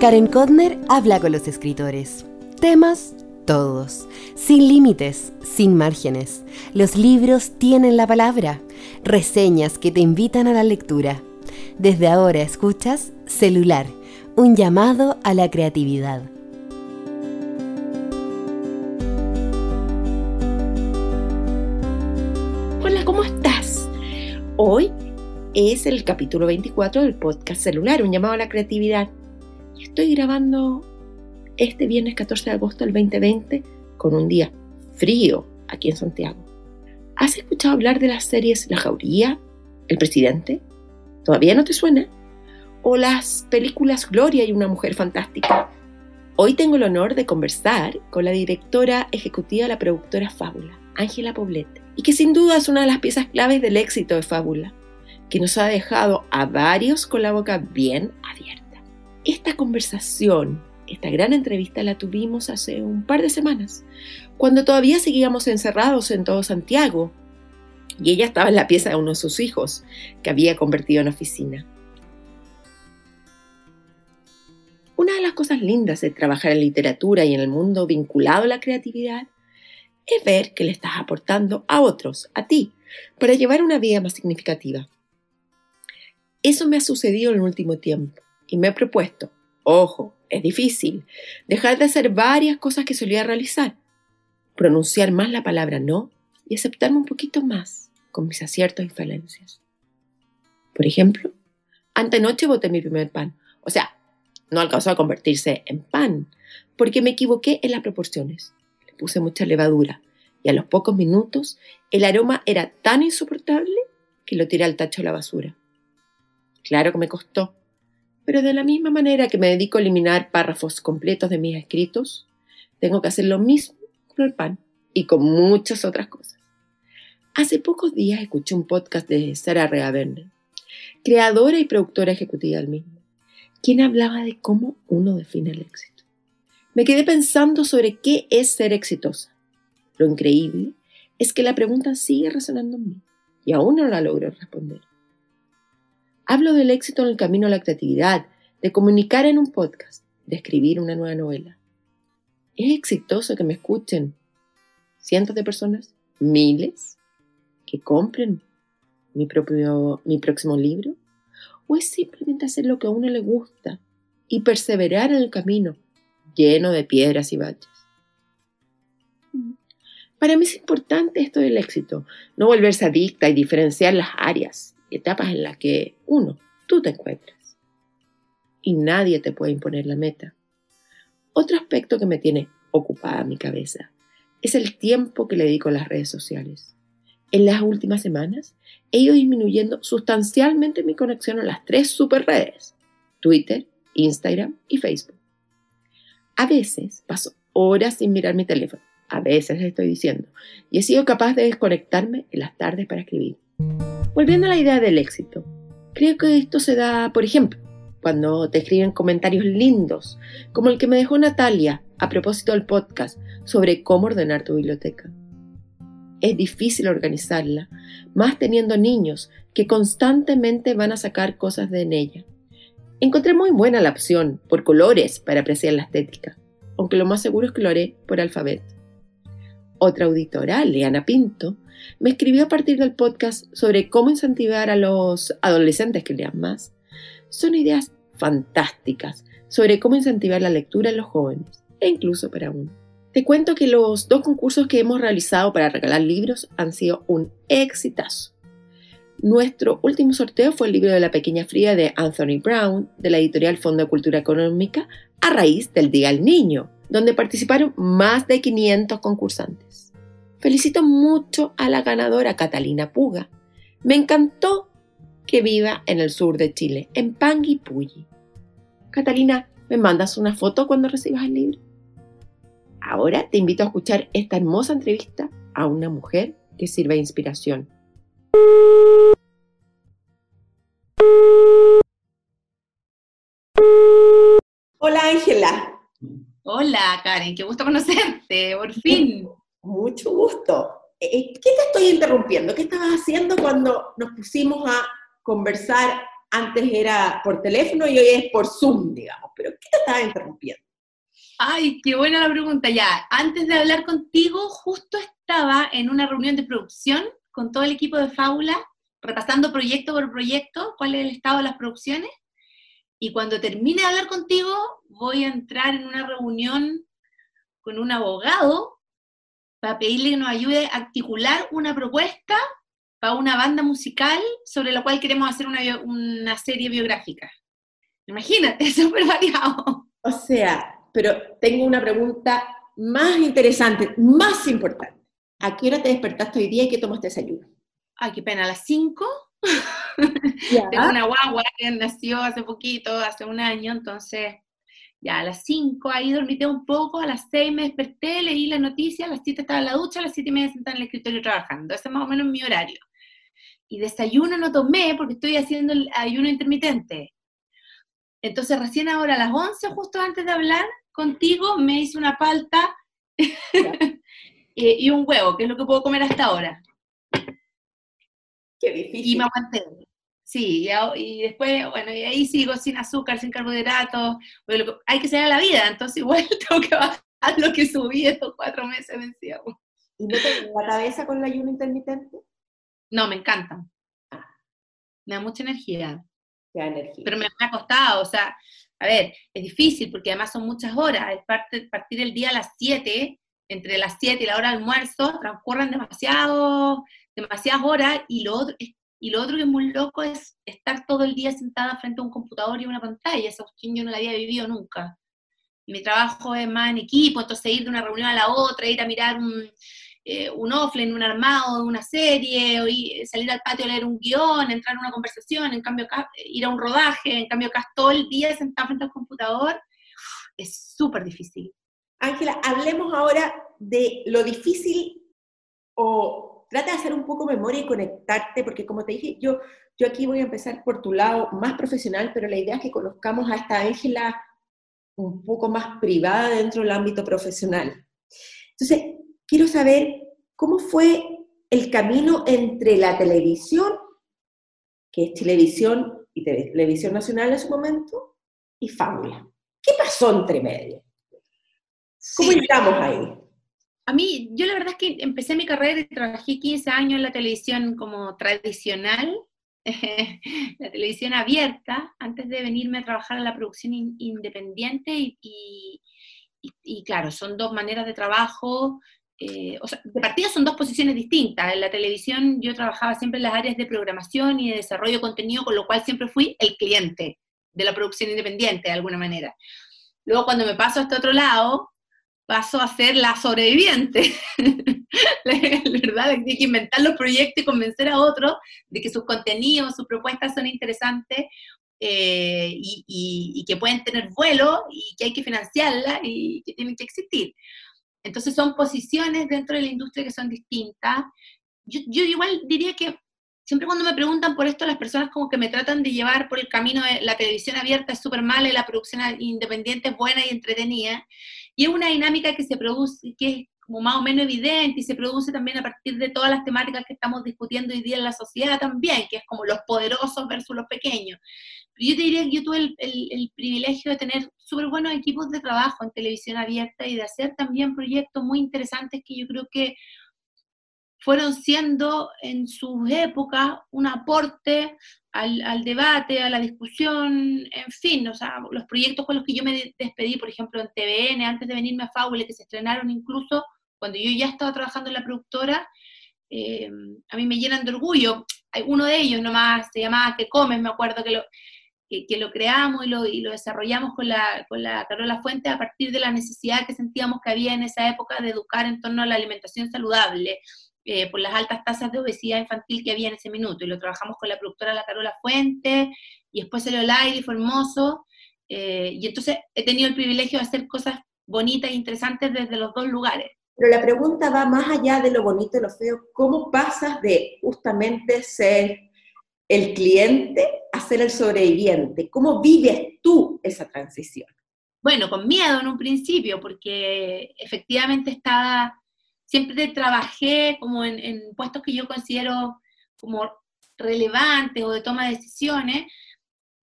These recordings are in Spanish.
Karen Kodner habla con los escritores. Temas todos, sin límites, sin márgenes. Los libros tienen la palabra, reseñas que te invitan a la lectura. Desde ahora escuchas Celular, un llamado a la creatividad. Hola, ¿cómo estás? Hoy es el capítulo 24 del podcast Celular, un llamado a la creatividad. Estoy grabando este viernes 14 de agosto del 2020 con un día frío aquí en Santiago. ¿Has escuchado hablar de las series La Jauría, El Presidente? ¿Todavía no te suena? ¿O las películas Gloria y una mujer fantástica? Hoy tengo el honor de conversar con la directora ejecutiva de la productora Fábula, Ángela Poblete, y que sin duda es una de las piezas claves del éxito de Fábula, que nos ha dejado a varios con la boca bien abierta. Esta conversación esta gran entrevista la tuvimos hace un par de semanas, cuando todavía seguíamos encerrados en todo Santiago y ella estaba en la pieza de uno de sus hijos, que había convertido en oficina. Una de las cosas lindas de trabajar en literatura y en el mundo vinculado a la creatividad es ver que le estás aportando a otros, a ti, para llevar una vida más significativa. Eso me ha sucedido en el último tiempo y me he propuesto, ojo, es difícil. Dejar de hacer varias cosas que solía realizar. Pronunciar más la palabra no y aceptarme un poquito más con mis aciertos y falencias. Por ejemplo, antenoche boté mi primer pan. O sea, no alcanzó a convertirse en pan, porque me equivoqué en las proporciones. Le puse mucha levadura y a los pocos minutos el aroma era tan insoportable que lo tiré al tacho de la basura. Claro que me costó, pero de la misma manera que me dedico a eliminar párrafos completos de mis escritos, tengo que hacer lo mismo con el pan y con muchas otras cosas. Hace pocos días escuché un podcast de Sarah Reaverne, creadora y productora ejecutiva del mismo, quien hablaba de cómo uno define el éxito. Me quedé pensando sobre qué es ser exitosa. Lo increíble es que la pregunta sigue resonando en mí y aún no la logro responder. Hablo del éxito en el camino a la creatividad, de comunicar en un podcast, de escribir una nueva novela. ¿Es exitoso que me escuchen cientos de personas, miles, que compren mi, propio, mi próximo libro? ¿O es simplemente hacer lo que a uno le gusta y perseverar en el camino lleno de piedras y baches? Para mí es importante esto del éxito, no volverse adicta y diferenciar las áreas etapas en las que, uno, tú te encuentras y nadie te puede imponer la meta. Otro aspecto que me tiene ocupada mi cabeza es el tiempo que le dedico a las redes sociales. En las últimas semanas he ido disminuyendo sustancialmente mi conexión a las tres super redes, Twitter, Instagram y Facebook. A veces paso horas sin mirar mi teléfono, a veces estoy diciendo, y he sido capaz de desconectarme en las tardes para escribir. Volviendo a la idea del éxito, creo que esto se da, por ejemplo, cuando te escriben comentarios lindos, como el que me dejó Natalia a propósito del podcast sobre cómo ordenar tu biblioteca. Es difícil organizarla, más teniendo niños que constantemente van a sacar cosas de ella. Encontré muy buena la opción por colores para apreciar la estética, aunque lo más seguro es que lo haré por alfabeto. Otra auditora, Leana Pinto, me escribió a partir del podcast sobre cómo incentivar a los adolescentes que lean más. Son ideas fantásticas sobre cómo incentivar la lectura en los jóvenes, e incluso para uno. Te cuento que los dos concursos que hemos realizado para regalar libros han sido un exitazo. Nuestro último sorteo fue el libro de La Pequeña Fría de Anthony Brown, de la editorial Fondo de Cultura Económica, a raíz del Día del Niño, donde participaron más de 500 concursantes. Felicito mucho a la ganadora Catalina Puga. Me encantó que viva en el sur de Chile, en Panguipulli. Catalina, ¿me mandas una foto cuando recibas el libro? Ahora te invito a escuchar esta hermosa entrevista a una mujer que sirve de inspiración. Hola Ángela. Hola, Karen, qué gusto conocerte, por fin. Mucho gusto. Eh, ¿Qué te estoy interrumpiendo? ¿Qué estabas haciendo cuando nos pusimos a conversar antes era por teléfono y hoy es por Zoom, digamos. Pero ¿qué te estaba interrumpiendo? Ay, qué buena la pregunta. Ya, antes de hablar contigo, justo estaba en una reunión de producción con todo el equipo de Fábula, repasando proyecto por proyecto, cuál es el estado de las producciones. Y cuando termine de hablar contigo, voy a entrar en una reunión con un abogado para pedirle que nos ayude a articular una propuesta para una banda musical sobre la cual queremos hacer una, serie biográfica. Imagínate, es súper variado. O sea, pero tengo una pregunta más interesante, más importante. ¿A qué hora te despertaste hoy día y qué tomaste desayuno? Ay, qué pena, a las 5. Tengo una guagua que nació hace poquito, hace un año, entonces ya a las 5 ahí dormité un poco, a las 6 me desperté, leí la noticia, a las 7 estaba en la ducha, a las 7 me media sentada en el escritorio trabajando. Ese es más o menos mi horario. Y desayuno no tomé porque estoy haciendo el ayuno intermitente. Entonces recién ahora a las 11, justo antes de hablar contigo, me hice una palta y un huevo, que es lo que puedo comer hasta ahora. Qué difícil. Y me aguanté. Sí, y, después, bueno, y ahí sigo sin azúcar, sin carbohidratos, hay que seguir a la vida, entonces igual tengo que bajar lo que subí estos cuatro meses vencidos. ¿Y no te la cabeza con el ayuno intermitente? No, me encanta. Me da mucha energía. Te da energía. Pero me, ha costado, o sea, a ver, es difícil porque además son muchas horas, es partir, partir el día a las 7, entre las 7 y la hora de almuerzo, transcurren demasiado, demasiadas horas y lo otro es y lo otro que es muy loco es estar todo el día sentada frente a un computador y una pantalla. Esa cuestión yo no la había vivido nunca. mi trabajo es más en equipo, entonces ir de una reunión a la otra, ir a mirar un, eh, un offline, un armado una serie, o salir al patio a leer un guion, entrar en una conversación, en cambio ir a un rodaje, en cambio acá todo el día sentada frente al computador, es súper difícil. Ángela, hablemos ahora de lo difícil o trata de hacer un poco memoria y conectarte, porque como te dije, yo, yo aquí voy a empezar por tu lado más profesional, pero la idea es que conozcamos a esta Ángela un poco más privada dentro del ámbito profesional. Entonces, quiero saber cómo fue el camino entre la televisión, que es televisión y televisión nacional en su momento, y fábula. ¿Qué pasó entre medio? ¿Cómo llegamos ahí? A mí, yo la verdad es que empecé mi carrera y trabajé 15 años en la televisión como tradicional, la televisión abierta, antes de venirme a trabajar en la producción independiente y, claro, son dos maneras de trabajo, eh, o sea, de partida son dos posiciones distintas. En la televisión yo trabajaba siempre en las áreas de programación y de desarrollo de contenido, con lo cual siempre fui el cliente de la producción independiente de alguna manera. Luego cuando me paso a este otro lado, paso a ser la sobreviviente, ¿verdad? Hay que inventar los proyectos y convencer a otros de que sus contenidos, sus propuestas son interesantes eh, y, que pueden tener vuelo y que hay que financiarlas y que tienen que existir. Entonces son posiciones dentro de la industria que son distintas. Yo, yo igual diría que siempre cuando me preguntan por esto, las personas como que me tratan de llevar por el camino de la televisión abierta es súper mala y la producción independiente es buena y entretenida. Y es una dinámica que se produce, que es como más o menos evidente y se produce también a partir de todas las temáticas que estamos discutiendo hoy día en la sociedad también, que es como los poderosos versus los pequeños. Yo te diría que yo tuve el, privilegio de tener súper buenos equipos de trabajo en televisión abierta y de hacer también proyectos muy interesantes que yo creo que fueron siendo en sus épocas un aporte al, debate, a la discusión, en fin, o sea, los proyectos con los que yo me despedí, por ejemplo, en TVN, antes de venirme a Fábula, que se estrenaron incluso cuando yo ya estaba trabajando en la productora, eh, a mí me llenan de orgullo. Uno de ellos nomás, se llamaba Que Comes, me acuerdo que lo, que, lo creamos y lo, y lo desarrollamos con la, con la Carola Fuente a partir de la necesidad que sentíamos que había en esa época de educar en torno a la alimentación saludable eh, por las altas tasas de obesidad infantil que había en ese minuto. Y lo trabajamos con la productora La Carola Fuente, y después salió el aire y fue hermoso. Eh, y entonces he tenido el privilegio de hacer cosas bonitas e interesantes desde los dos lugares. Pero la pregunta va más allá de lo bonito y lo feo. ¿Cómo pasas de justamente ser el cliente a ser el sobreviviente? ¿Cómo vives tú esa transición? Bueno, con miedo en un principio, porque efectivamente estaba siempre trabajé como en, puestos que yo considero como relevantes o de toma de decisiones,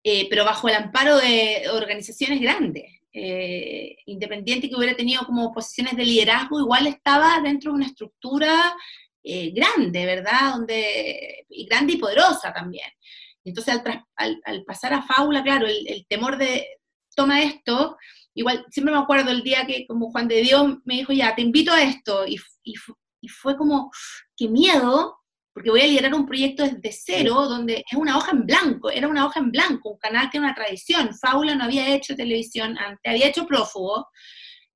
eh, pero bajo el amparo de organizaciones grandes. Eh, independiente que hubiera tenido como posiciones de liderazgo, igual estaba dentro de una estructura eh, grande, ¿verdad? Donde, y grande y poderosa también. Entonces, al, pasar a Fábula, claro, el, temor de, toma esto, igual, siempre me acuerdo el día que como Juan de Dios me dijo, ya, te invito a esto, y, y fue como, qué miedo, porque voy a liderar un proyecto desde cero, donde es una hoja en blanco, era una hoja en blanco, un canal que era una tradición. Fábula no había hecho televisión antes, había hecho Prófugo,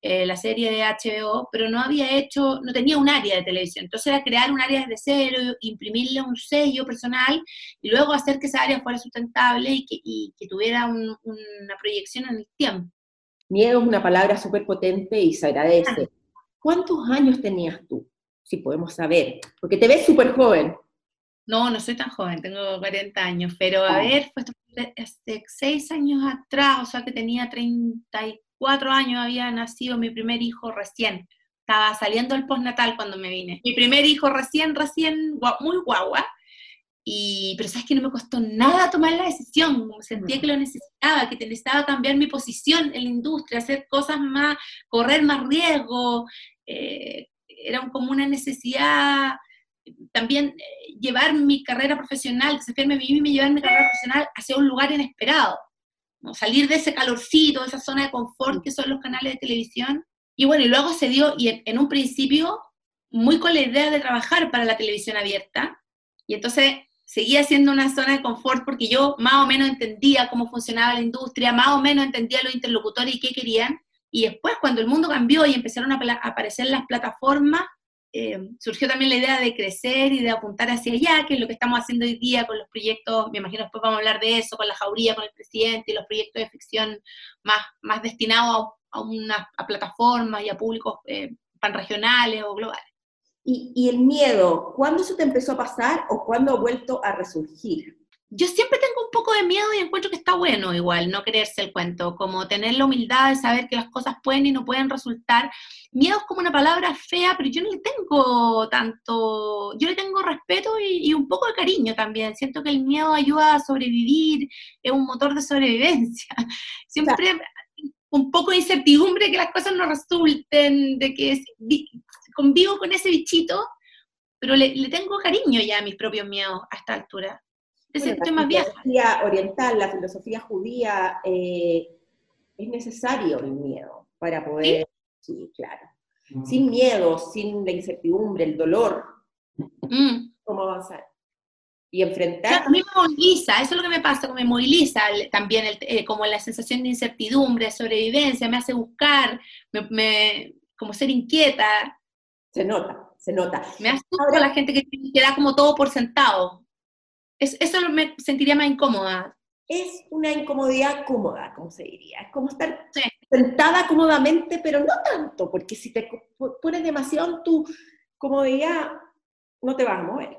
eh, la serie de HBO, pero no había hecho, no tenía un área de televisión. Entonces era crear un área desde cero, imprimirle un sello personal y luego hacer que esa área fuera sustentable y que, tuviera una proyección en el tiempo. Miedo es una palabra súper potente y se agradece. ¿Cuántos años tenías tú? si podemos saber, porque te ves súper joven. No, no soy tan joven, tengo 40 años, pero a ver, fue hace 6 años atrás, o sea que tenía 34 años, había nacido mi primer hijo recién. Estaba saliendo el postnatal cuando me vine. Mi primer hijo recién, recién, muy guagua. Y, pero sabes que no me costó nada tomar la decisión, sentía que lo necesitaba, que necesitaba cambiar mi posición en la industria, hacer cosas más, correr más riesgo, eh, era como una necesidad también eh, llevar mi carrera profesional, desafiarme a mí misma y llevar mi carrera profesional hacia un lugar inesperado. ¿no? Salir de ese calorcito, de esa zona de confort que son los canales de televisión. Y bueno, y luego se dio, y en, un principio, muy con la idea de trabajar para la televisión abierta. Y entonces seguía siendo una zona de confort porque yo más o menos entendía cómo funcionaba la industria, más o menos entendía los interlocutores y qué querían. Y después, cuando el mundo cambió y empezaron a aparecer las plataformas, eh, surgió también la idea de crecer y de apuntar hacia allá, que es lo que estamos haciendo hoy día con los proyectos, me imagino después vamos a hablar de eso, con la jauría, con el presidente y los proyectos de ficción más, más destinados a, plataformas y a públicos eh, panregionales o globales. ¿Y, ¿Y el miedo, cuándo se te empezó a pasar o cuándo ha vuelto a resurgir? yo siempre tengo un poco de miedo y encuentro que está bueno igual no creerse el cuento, como tener la humildad de saber que las cosas pueden y no pueden resultar. Miedo es como una palabra fea, pero yo no le tengo tanto, yo le tengo respeto y, un poco de cariño también. Siento que el miedo ayuda a sobrevivir, es un motor de sobrevivencia. Siempre un poco de incertidumbre que las cosas no resulten, de que convivo con ese bichito, pero le, le tengo cariño ya a mis propios miedos a esta altura la filosofía oriental, la filosofía judía, eh, es necesario el miedo para poder, sí, claro. Mm. Sin miedo, sin la incertidumbre, el dolor, mm. ¿cómo avanzar? Y enfrentar... a mí me moviliza, eso es lo que me pasa, me moviliza también eh, como la sensación de incertidumbre, sobrevivencia, me hace buscar, me, como ser inquieta. Se nota, se nota. Me asusta la gente que, que da como todo por sentado eso me sentiría más incómoda. Es una incomodidad cómoda, como se diría. Es como estar sentada cómodamente, pero no tanto, porque si te pones demasiado en tu comodidad, no te vas a mover.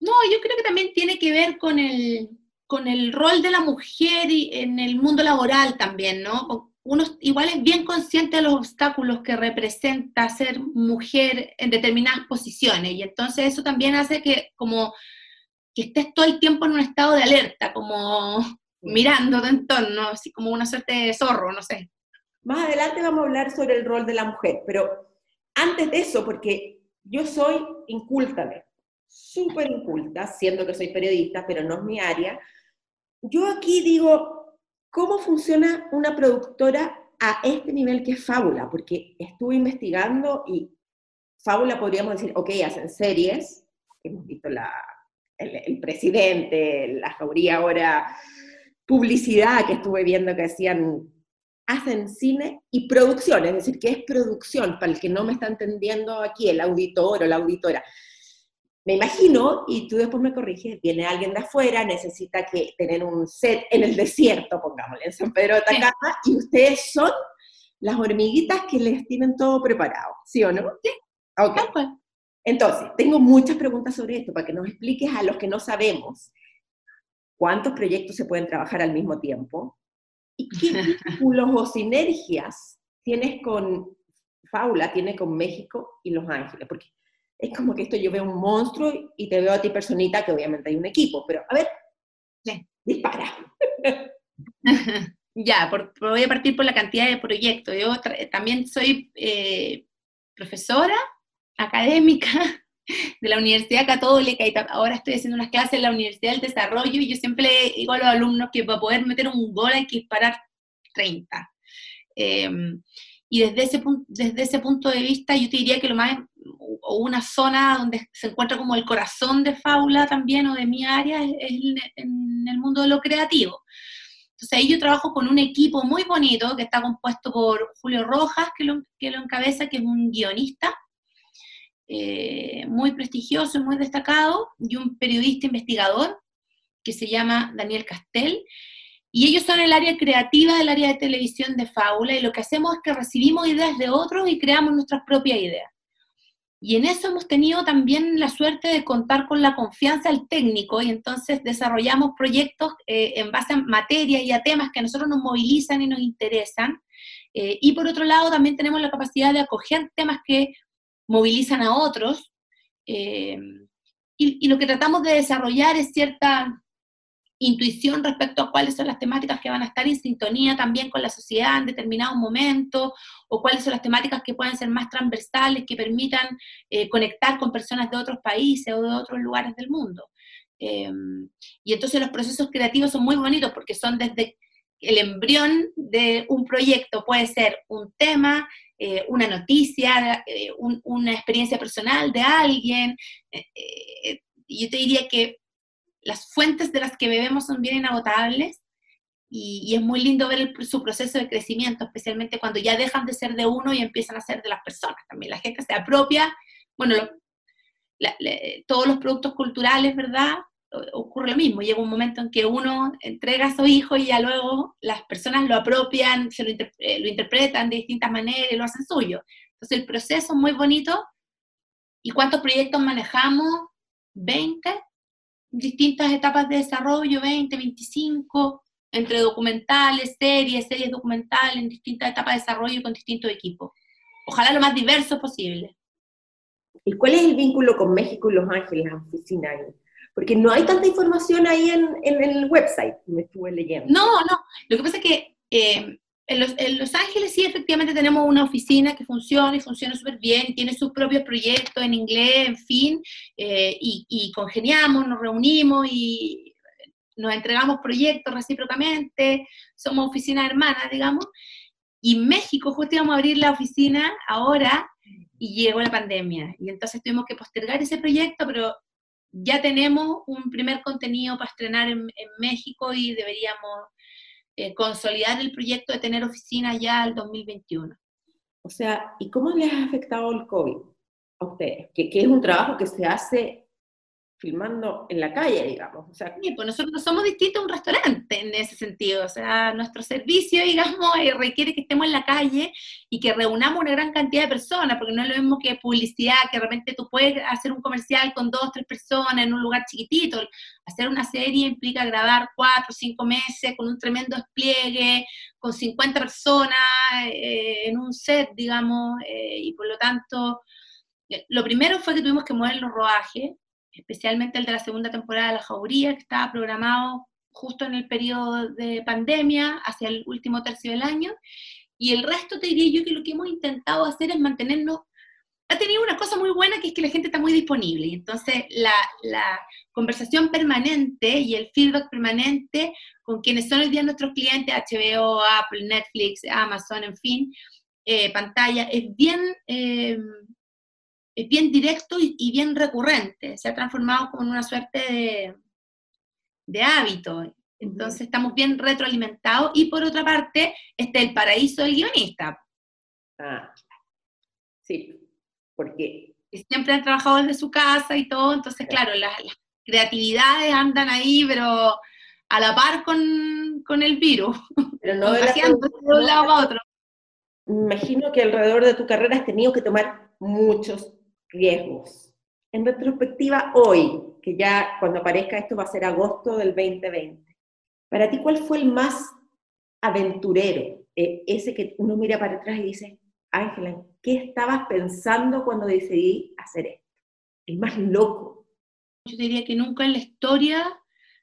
No, yo creo que también tiene que ver con el, con el rol de la mujer y en el mundo laboral también, ¿no? Uno igual es bien consciente de los obstáculos que representa ser mujer en determinadas posiciones y entonces eso también hace que como que estés todo el tiempo en un estado de alerta, como mirando de entorno, así como una suerte de zorro, no sé. Más adelante vamos a hablar sobre el rol de la mujer, pero antes de eso, porque yo soy inculta, súper inculta, siendo que soy periodista, pero no es mi área, yo aquí digo, ¿cómo funciona una productora a este nivel que es Fábula? Porque estuve investigando y Fábula podríamos decir, ok, hacen series, hemos visto el, presidente, la jauría ahora, publicidad que estuve viendo que hacían, hacen cine y producción, es decir, que es producción, para el que no me está entendiendo aquí, el auditor o la auditora. Me imagino, y tú después me corriges, viene alguien de afuera, necesita que tener un set en el desierto, pongámosle, en San Pedro de Atacama, y ustedes son las hormiguitas que les tienen todo preparado, ¿sí o no? Sí. Okay. Entonces, tengo muchas preguntas sobre esto para que nos expliques a los que no sabemos cuántos proyectos se pueden trabajar al mismo tiempo y qué vínculos o sinergias tienes con Faula, tiene con México y Los Ángeles, porque es como que esto yo veo un monstruo y te veo a ti personita, que obviamente hay un equipo, pero a ver, Dispara. ya, voy a partir por la cantidad de proyectos. Yo también soy eh, profesora académica de la Universidad Católica y ahora estoy haciendo unas clases en la Universidad del Desarrollo y yo siempre digo a los alumnos que para poder meter un gol hay que disparar 30. Em, y desde ese, desde ese punto de vista yo te diría que lo más, o una zona donde se encuentra como el corazón de Faula también o de mi área es, en el mundo de lo creativo. Entonces ahí yo trabajo con un equipo muy bonito que está compuesto por Julio Rojas, que lo, que lo encabeza, que es un guionista, eh, muy prestigioso y muy destacado, y un periodista investigador que se llama Daniel Castel. Y ellos son el área creativa del área de televisión de Fábula, y lo que hacemos es que recibimos ideas de otros y creamos nuestras propias ideas. Y en eso hemos tenido también la suerte de contar con la confianza del técnico y entonces desarrollamos proyectos eh, en base a materias y a temas que a nosotros nos movilizan y nos interesan. Eh, y por otro lado, también tenemos la capacidad de acoger temas que movilizan a otros. Eh, y, lo que tratamos de desarrollar es cierta intuición respecto a cuáles son las temáticas que van a estar en sintonía también con la sociedad en determinado momento, o cuáles son las temáticas que pueden ser más transversales, que permitan eh, conectar con personas de otros países o de otros lugares del mundo. Eh, y entonces los procesos creativos son muy bonitos porque son desde el embrión de un proyecto, puede ser un tema, eh, una noticia, eh, una experiencia personal de alguien. Yo te diría que las fuentes de las que bebemos son bien inagotables y, es muy lindo ver su proceso de crecimiento, especialmente cuando ya dejan de ser de uno y empiezan a ser de las personas. También la gente se apropia, bueno, todos los productos culturales, ¿verdad? ocurre lo mismo, llega un momento en que uno entrega a su hijo y ya luego las personas lo apropian, se lo, eh, interpretan de distintas maneras y lo hacen suyo. Entonces el proceso es muy bonito. ¿Y cuántos proyectos manejamos? 20, distintas etapas de desarrollo, 20, 25, entre documentales, series, series documentales, en distintas etapas de desarrollo con distintos equipos. Ojalá lo más diverso posible. ¿Y cuál es el vínculo con México y Los Ángeles, la oficina ahí? porque no hay tanta información ahí en, el website, me estuve leyendo. No, no, lo que pasa es que eh, en, los, Ángeles sí efectivamente tenemos una oficina que funciona y funciona súper bien, tiene sus propios proyectos en inglés, en fin, eh, y, congeniamos, nos reunimos y nos entregamos proyectos recíprocamente, somos oficinas hermanas, digamos, y México justo íbamos a abrir la oficina ahora y llegó la pandemia, y entonces tuvimos que postergar ese proyecto, pero ya tenemos un primer contenido para estrenar en, México y deberíamos eh, consolidar el proyecto de tener oficinas ya al 2021. O sea, ¿y cómo les ha afectado el COVID a ustedes? Que, que es un trabajo que se hace filmando en la calle, digamos. O sea, pues nosotros somos distintos a un restaurante en ese sentido. O sea, nuestro servicio, digamos, eh, requiere que estemos en la calle y que reunamos una gran cantidad de personas, porque no es lo mismo que publicidad, que de repente tú puedes hacer un comercial con dos, tres personas en un lugar chiquitito. Hacer una serie implica grabar cuatro, cinco meses con un tremendo despliegue, con 50 personas eh, en un set, digamos, eh, y por lo tanto... Lo primero fue que tuvimos que mover los rodajes, especialmente el de la segunda temporada de La Jauría, que estaba programado justo en el periodo de pandemia, hacia el último tercio del año, y el resto te diría yo que lo que hemos intentado hacer es mantenernos, ha tenido una cosa muy buena que es que la gente está muy disponible, entonces la, conversación permanente y el feedback permanente con quienes son hoy día nuestros clientes, HBO, Apple, Netflix, Amazon, en fin, eh, pantalla, es bien... Eh, es bien directo y, bien recurrente, se ha transformado como en una suerte de, hábito. Entonces estamos bien retroalimentados y por otra parte está el paraíso del guionista. Ah, sí, porque... Siempre han trabajado desde su casa y todo, entonces claro, las, creatividades andan ahí, pero a la par con, el virus, pero no de, un lado a otro. Imagino que alrededor de tu carrera has tenido que tomar muchos riesgos. En retrospectiva, hoy, que ya cuando aparezca esto va a ser agosto del 2020, para ti, ¿cuál fue el más aventurero? Eh, ese que uno mira para atrás y dice, Ángela, ¿qué estabas pensando cuando decidí hacer esto? El más loco. Yo diría que nunca en la historia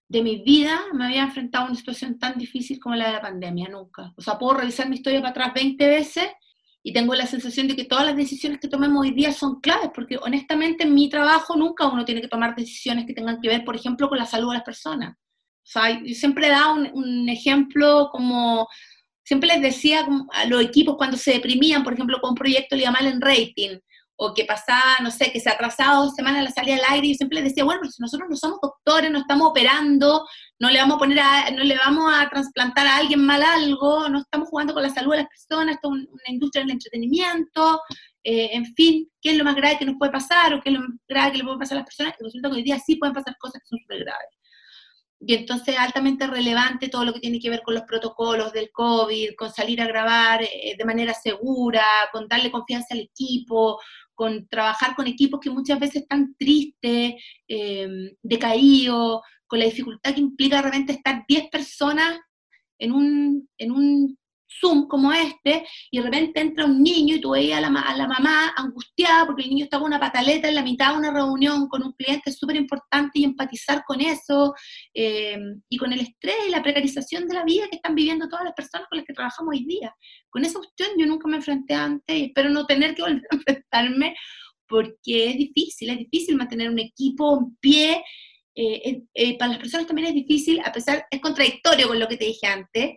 de mi vida me había enfrentado a una situación tan difícil como la de la pandemia, nunca. O sea, puedo revisar mi historia para atrás 20 veces y tengo la sensación de que todas las decisiones que tomemos hoy día son claves, porque honestamente en mi trabajo nunca uno tiene que tomar decisiones que tengan que ver, por ejemplo, con la salud de las personas. O sea, yo siempre he dado un, un ejemplo como, siempre les decía a los equipos cuando se deprimían, por ejemplo, con un proyecto le iba mal en rating, o que pasaba, no sé, que se atrasaba dos semanas la salida al aire, y siempre les decía, bueno, si nosotros no somos doctores, no estamos operando, no le vamos a poner a, no le vamos a trasplantar a alguien mal algo, no estamos jugando con la salud de las personas, esto es una industria del entretenimiento, eh, en fin, ¿qué es lo más grave que nos puede pasar o qué es lo más grave que le puede pasar a las personas? Y resulta que hoy día sí pueden pasar cosas que son súper graves. Y entonces altamente relevante todo lo que tiene que ver con los protocolos del COVID, con salir a grabar eh, de manera segura, con darle confianza al equipo, con trabajar con equipos que muchas veces están tristes, eh, decaídos, con la dificultad que implica realmente estar 10 personas en un, en un Zoom como este, y de repente entra un niño y tú veías a la, mamá angustiada porque el niño estaba una pataleta en la mitad de una reunión con un cliente súper importante y empatizar con eso, eh, y con el estrés y la precarización de la vida que están viviendo todas las personas con las que trabajamos hoy día. Con esa cuestión yo nunca me enfrenté antes y espero no tener que volver a enfrentarme porque es difícil, es difícil mantener un equipo en pie. Eh, eh, para las personas también es difícil, a pesar, es contradictorio con lo que te dije antes,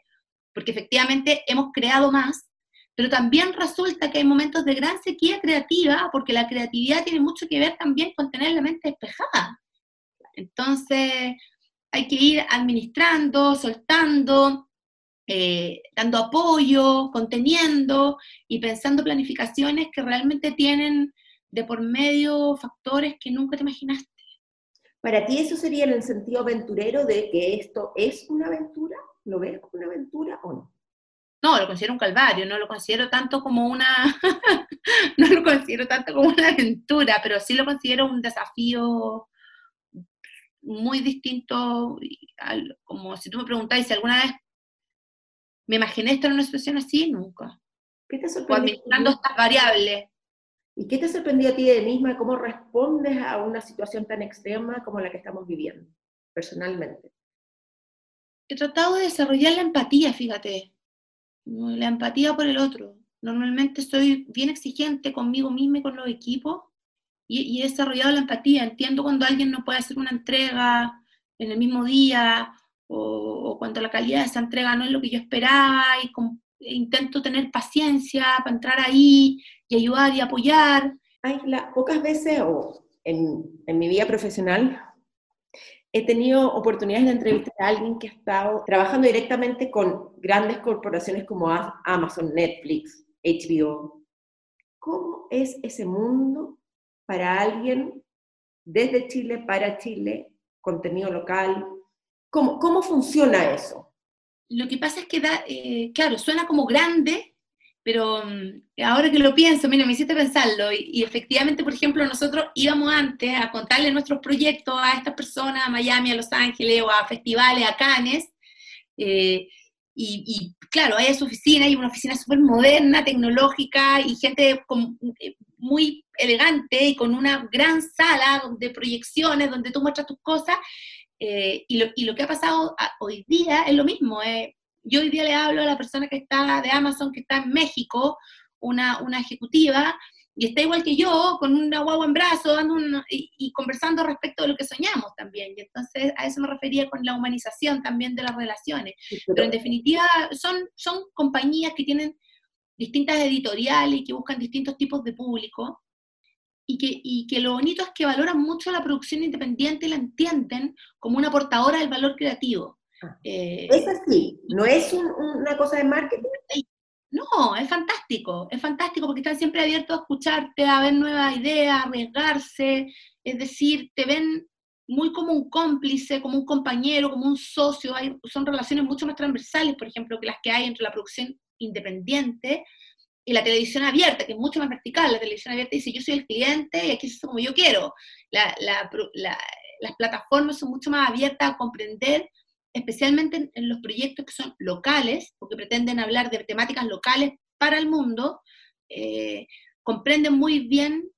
porque efectivamente hemos creado más, pero también resulta que hay momentos de gran sequía creativa, porque la creatividad tiene mucho que ver también con tener la mente despejada. Entonces, hay que ir administrando, soltando, eh, dando apoyo, conteniendo y pensando planificaciones que realmente tienen de por medio factores que nunca te imaginaste. ¿Para ti eso sería en el sentido aventurero de que esto es una aventura? ¿Lo ves como una aventura o no? No, lo considero un calvario, no lo considero tanto como una, no lo considero tanto como una aventura, pero sí lo considero un desafío muy distinto, como si tú me preguntáis si alguna vez me imaginé estar en una situación así, nunca. ¿Qué te sorprendió? administrando estas variables. ¿Y qué te sorprendió a ti de misma? ¿Cómo respondes a una situación tan extrema como la que estamos viviendo, personalmente? He tratado de desarrollar la empatía, fíjate, la empatía por el otro. Normalmente soy bien exigente conmigo misma y con los equipos y, he desarrollado la empatía. Entiendo cuando alguien no puede hacer una entrega en el mismo día o, cuando la calidad de esa entrega no es lo que yo esperaba y e intento tener paciencia para entrar ahí y ayudar y apoyar. Pocas veces o en mi vida profesional he tenido oportunidades de entrevistar a alguien que ha estado trabajando directamente con grandes corporaciones como Amazon, Netflix, HBO. ¿Cómo es ese mundo para alguien desde Chile, para Chile, contenido local? ¿Cómo, cómo funciona eso? Lo que pasa es que, da, eh, claro, suena como grande, pero mm, ahora que lo pienso, mira, me hiciste pensarlo, y, efectivamente, por ejemplo, nosotros íbamos antes a contarle nuestros proyectos a estas personas, a Miami, a Los Ángeles, o a festivales, a Cannes, eh, y, claro, hay su oficina, hay una oficina súper moderna, tecnológica, y gente eh, muy elegante, y con una gran sala de proyecciones donde tú muestras tus cosas, eh, y, lo, y, lo, que ha pasado hoy día es lo mismo, yo hoy día le hablo a la persona que está de Amazon, que está en México, una, una ejecutiva, y está igual que yo, con una guagua en brazo, dando y, conversando respecto de lo que soñamos también. Y entonces a eso me refería con la humanización también de las relaciones. pero, en definitiva son, son compañías que tienen distintas editoriales y que buscan distintos tipos de público. Y que, y que lo bonito es que valoran mucho la producción independiente y la entienden como una portadora del valor creativo. Eh, es así, no es una cosa de marketing. No, es fantástico, es fantástico porque están siempre abiertos a escucharte, a ver nuevas ideas, a arriesgarse, es decir, te ven muy como un cómplice, como un compañero, como un socio, hay, son relaciones mucho más transversales, por ejemplo, que las que hay entre la producción independiente y la televisión abierta, que es mucho más vertical. La televisión abierta dice, yo soy el cliente y aquí es como yo quiero. las plataformas son mucho más abiertas a comprender especialmente en, los proyectos que son locales, porque pretenden hablar de temáticas locales para el mundo, eh, comprenden muy bien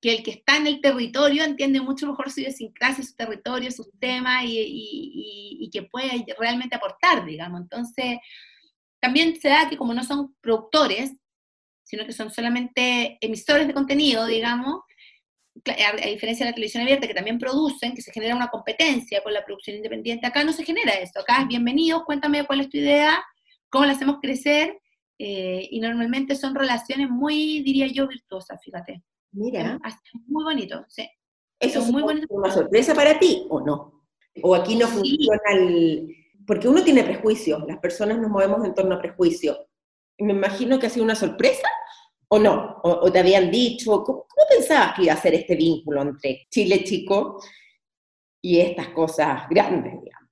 que el que está en el territorio entiende mucho mejor su idiosincrasia, su territorio, sus temas y, y, que puede realmente aportar, digamos. Entonces, también se da que como no son productores, sino que son solamente emisores de contenido, digamos, a, diferencia de la televisión abierta, que también producen, que se genera una competencia con la producción independiente, acá no se genera esto, acá es bienvenido, cuéntame cuál es tu idea, cómo la hacemos crecer, eh, y normalmente son relaciones muy, diría yo, virtuosas, fíjate. Mira. muy bonito, sí. ¿Eso es muy bonito. una sorpresa para ti o no? ¿O aquí no funciona el...? Porque uno tiene prejuicios, las personas nos movemos en torno a prejuicios. Me imagino que ha sido una sorpresa ¿O no? ¿O, te habían dicho? ¿Cómo, pensabas que iba a ser este vínculo entre Chile chico y estas cosas grandes, digamos?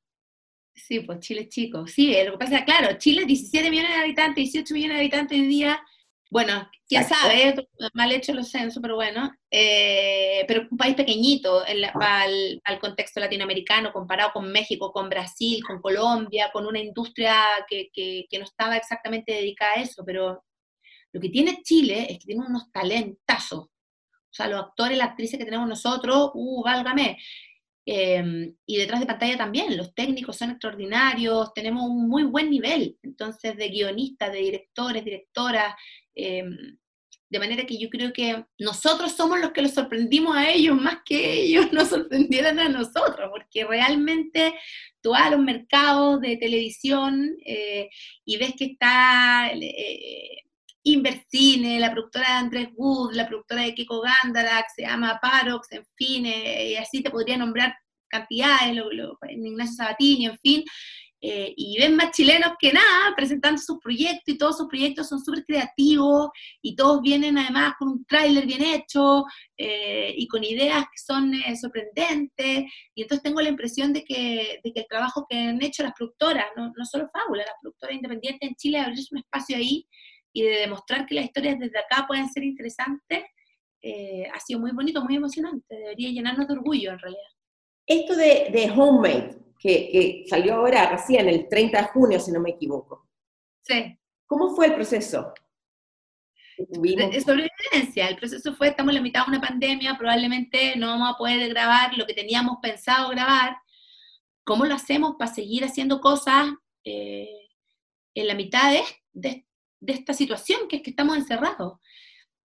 Sí, pues Chile chico. Sí, lo que pasa es claro, Chile 17 millones de habitantes, 18 millones de habitantes hoy día. Bueno, quién sabe, mal hecho los censos, pero bueno. Eh, pero un país pequeñito al, al, contexto latinoamericano, comparado con México, con Brasil, con Colombia, con una industria que, que, que no estaba exactamente dedicada a eso, pero lo que tiene Chile es que tiene unos talentazos. O sea, los actores, las actrices que tenemos nosotros, uh, válgame. Em, y detrás de pantalla también, los técnicos son extraordinarios, tenemos un muy buen nivel, entonces, de guionistas, de directores, directoras, em, de manera que yo creo que nosotros somos los que los sorprendimos a ellos más que ellos nos sorprendieran a nosotros, porque realmente tú vas a los mercados de televisión eh, y ves que está eh, Inversine, la productora de Andrés Wood, la productora de Kiko Gándara, se llama Parox, en fin, eh, y así te podría nombrar cantidades, lo, Ignacio Sabatini, en fin, eh, y ven más chilenos que nada presentando sus proyectos y todos sus proyectos son súper creativos y todos vienen además con un tráiler bien hecho eh, y con ideas que son sorprendentes y entonces tengo la impresión de que, de que, el trabajo que han hecho las productoras, no, no solo Fábula, las productoras independientes en Chile, abrirse un espacio ahí y de demostrar que las historias desde acá pueden ser interesantes, eh, ha sido muy bonito, muy emocionante. Debería llenarnos de orgullo en realidad. Esto de, de Homemade, que, que, salió ahora recién, el 30 de junio, si no me equivoco. Sí. ¿Cómo fue el proceso? De sobrevivencia. El proceso fue, estamos en la mitad de una pandemia, probablemente no vamos a poder grabar lo que teníamos pensado grabar. ¿Cómo lo hacemos para seguir haciendo cosas eh, en la mitad de, de, de esta situación, que es que estamos encerrados.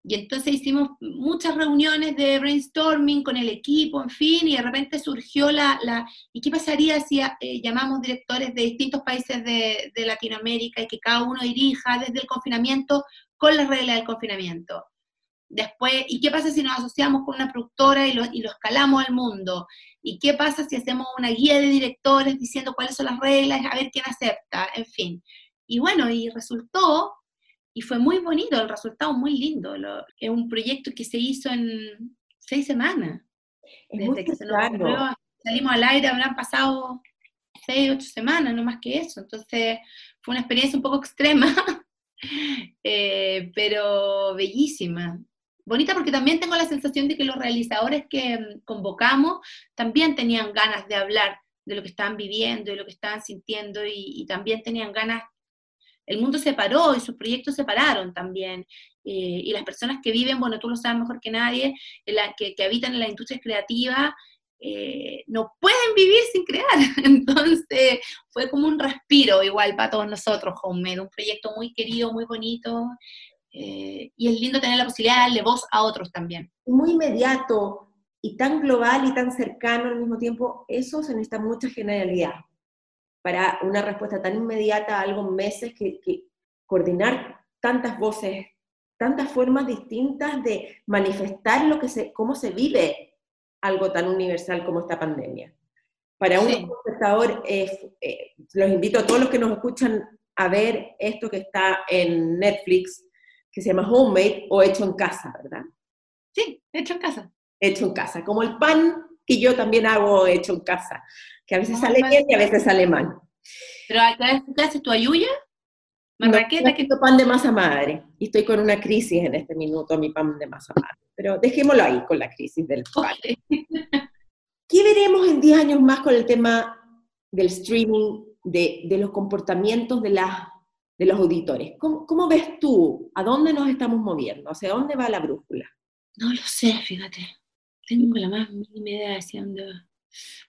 Y entonces hicimos muchas reuniones de brainstorming con el equipo, en fin, y de repente surgió la, la ¿y qué pasaría si eh, llamamos directores de distintos países de, de, Latinoamérica y que cada uno dirija desde el confinamiento con las reglas del confinamiento? Después, ¿y qué pasa si nos asociamos con una productora y lo, y lo escalamos al mundo? ¿Y qué pasa si hacemos una guía de directores diciendo cuáles son las reglas, a ver quién acepta? En fin. Y bueno, y resultó y fue muy bonito, el resultado muy lindo. es un proyecto que se hizo en seis semanas. Desde que se nos salimos al aire, habrán pasado seis, ocho semanas, no más que eso. Entonces fue una experiencia un poco extrema, eh, pero bellísima. Bonita porque también tengo la sensación de que los realizadores que mm, convocamos también tenían ganas de hablar de lo que estaban viviendo, de lo que estaban sintiendo y también tenían ganas el mundo se paró y sus proyectos se pararon también. Eh, y las personas que viven, bueno, tú lo sabes mejor que nadie, que, habitan en las industrias creativas, eh, no pueden vivir sin crear. Entonces fue como un respiro igual para todos nosotros, Homemade, un proyecto muy querido, muy bonito. Eh, y es lindo tener la posibilidad de darle voz a otros también. Muy inmediato y tan global y tan cercano al mismo tiempo, eso se necesita mucha generalidad para una respuesta tan inmediata a algo meses que, coordinar tantas voces, tantas formas distintas de manifestar lo que se, cómo se vive algo tan universal como esta pandemia. Para un espectador, eh, los invito a todos los que nos escuchan a ver esto que está en Netflix, que se llama Homemade o Hecho en Casa, ¿verdad? Sí, hecho en casa. Hecho en casa, como el pan que yo también hago hecho en casa que a veces sale bien y a veces sale mal. ¿Pero qué haces tu ayuya? ¿Marraqueta? No, que... pan de masa madre, y estoy con una crisis en este minuto, mi pan de masa madre. Pero dejémoslo ahí con la crisis del pan. ¿Qué veremos en 10 años más con el tema del streaming, de, de los comportamientos de, los auditores? ¿Cómo, ¿Cómo, ves tú? ¿A dónde nos estamos moviendo? ¿Hacia dónde va la brújula? No lo sé, fíjate. Tengo la más mínima idea de hacia dónde va.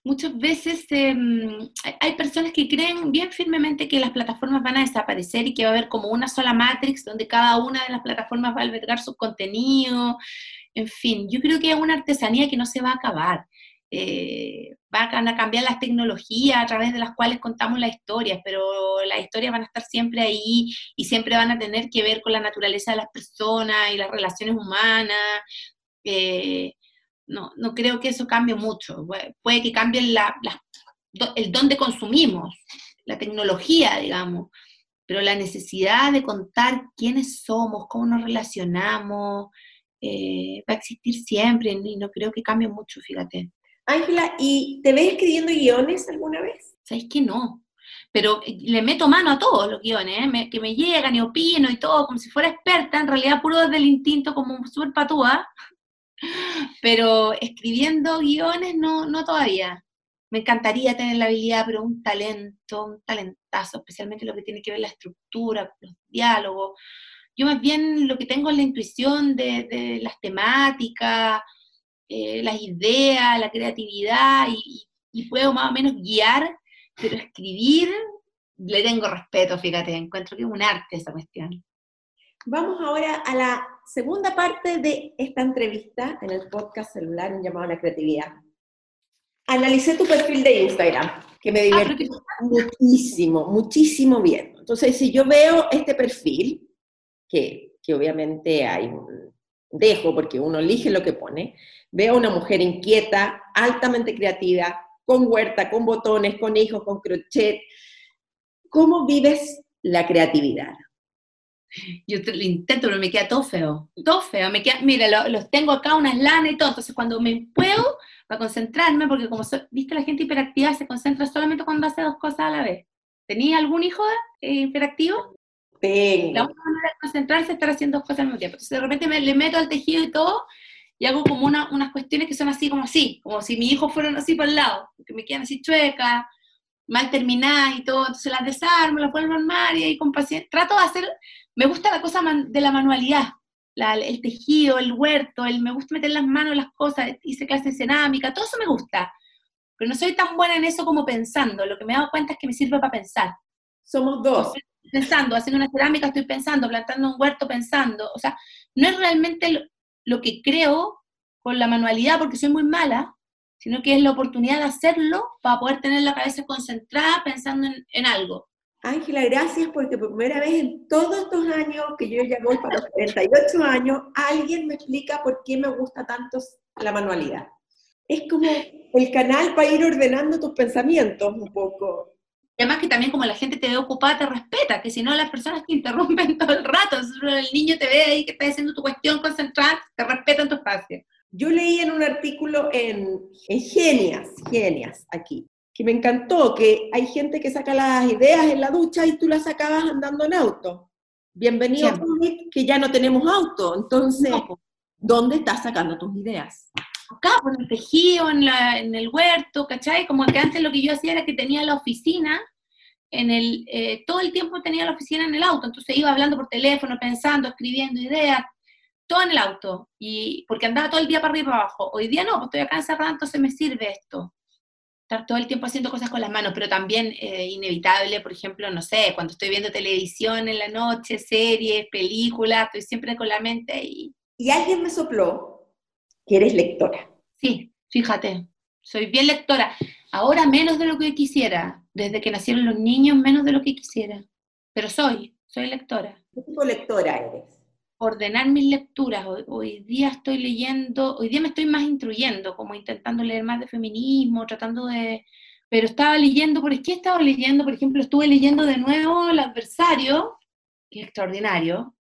Muchas veces em, hay personas que creen bien firmemente que las plataformas van a desaparecer y que va a haber como una sola matrix donde cada una de las plataformas va a albergar su contenido. En fin, yo creo que es una artesanía que no se va a acabar. Eh, van a cambiar las tecnologías a través de las cuales contamos las historias, pero las historias van a estar siempre ahí y siempre van a tener que ver con la naturaleza de las personas y las relaciones humanas. Eh, no, no creo que eso cambie mucho. Puede que cambie el dónde consumimos, la tecnología, digamos, pero la necesidad de contar quiénes somos, cómo nos relacionamos, eh, va a existir siempre y no creo que cambie mucho, fíjate. Ángela, ¿y te ves escribiendo guiones alguna vez? Sabes que no, pero eh, le meto mano a todos los guiones, ¿eh? que me llegan y opino y todo, como si fuera experta, en realidad puro desde el instinto, como súper patúa, pero escribiendo guiones no, no todavía. Me encantaría tener la habilidad, pero un talento, un talentazo, especialmente lo que tiene que ver la estructura, los diálogos. Yo más bien lo que tengo es la intuición de, de las temáticas, eh, las ideas, la creatividad y, puedo más o menos guiar, pero escribir le tengo respeto, fíjate, encuentro que es un arte esa cuestión. Vamos ahora a la segunda parte de esta entrevista en el podcast celular un llamado a la creatividad. Analicé tu perfil de Instagram, que me ah, divirtió muchísimo, muchísimo bien. Entonces, si yo veo este perfil, que, que obviamente hay un dejo, porque uno elige lo que pone, veo a una mujer inquieta, altamente creativa, con huerta, con botones, con hijos, con crochet. ¿Cómo vives la creatividad? Yo lo intento, pero me queda todo feo, todo feo. Me queda, mira, los tengo acá, unas lanas y todo. Entonces, cuando me puedo, para concentrarme, porque como viste, la gente hiperactiva se concentra solamente cuando hace dos cosas a la vez. ¿Tenía algún hijo eh, hiperactivo? La única manera de concentrarse es estar haciendo dos cosas al mismo tiempo. Entonces, de repente me le meto al tejido y todo, y hago como una, unas cuestiones que son así como así, como si mis hijos fueran así por el lado, que me quedan así chuecas, mal terminadas y todo, entonces las desarmo, las vuelvo a armar y ahí con paciencia. Trato de hacer, me gusta la cosa de la manualidad, el tejido, el huerto, el me gusta meter las manos en las cosas, hice clase de cerámica, todo eso me gusta. Pero no soy tan buena en eso como pensando, lo que me he dado cuenta es que me sirve para pensar. Somos dos pensando, haciendo una cerámica estoy pensando, plantando un huerto pensando, o sea, no es realmente lo, que creo con la manualidad porque soy muy mala, sino que es la oportunidad de hacerlo para poder tener la cabeza concentrada pensando en, algo. Ángela, gracias porque por primera vez en todos estos años que yo ya voy para los 38 años, alguien me explica por qué me gusta tanto la manualidad. Es como el canal para ir ordenando tus pensamientos un poco. Y además que también como la gente te ve ocupada, te respeta, que si no las personas te interrumpen todo el rato, el niño te ve ahí que está haciendo tu cuestión concentrada, te respetan tu espacio. Yo leí en un artículo en, en Genias, Genias, aquí, que me encantó, que hay gente que saca las ideas en la ducha y tú las sacabas andando en auto. Bienvenido a que ya no tenemos auto, entonces, ¿dónde estás sacando tus ideas? acá, por el tejido, en, la, en el huerto, ¿cachai? Como que antes lo que yo hacía era que tenía la oficina, en el, eh, todo el tiempo tenía la oficina en el auto, entonces iba hablando por teléfono, pensando, escribiendo ideas, todo en el auto, y porque andaba todo el día para arriba y para abajo. Hoy día no, pues estoy acá encerrada, entonces me sirve esto. Estar todo el tiempo haciendo cosas con las manos, pero también eh, inevitable, por ejemplo, no sé, cuando estoy viendo televisión en la noche, series, películas, estoy siempre con la mente y... Y alguien me sopló que eres lectora. Sí, fíjate, soy bien lectora. Ahora menos de lo que quisiera. Desde que nacieron los niños, menos de lo que quisiera. Pero soy, soy lectora. ¿Qué tipo de lectora eres? Ordenar mis lecturas. Hoy, día estoy leyendo, hoy día me estoy más instruyendo, como intentando leer más de feminismo, tratando de... Pero estaba leyendo, ¿por qué estaba leyendo? Por ejemplo, estuve leyendo de nuevo El adversario, que es extraordinario,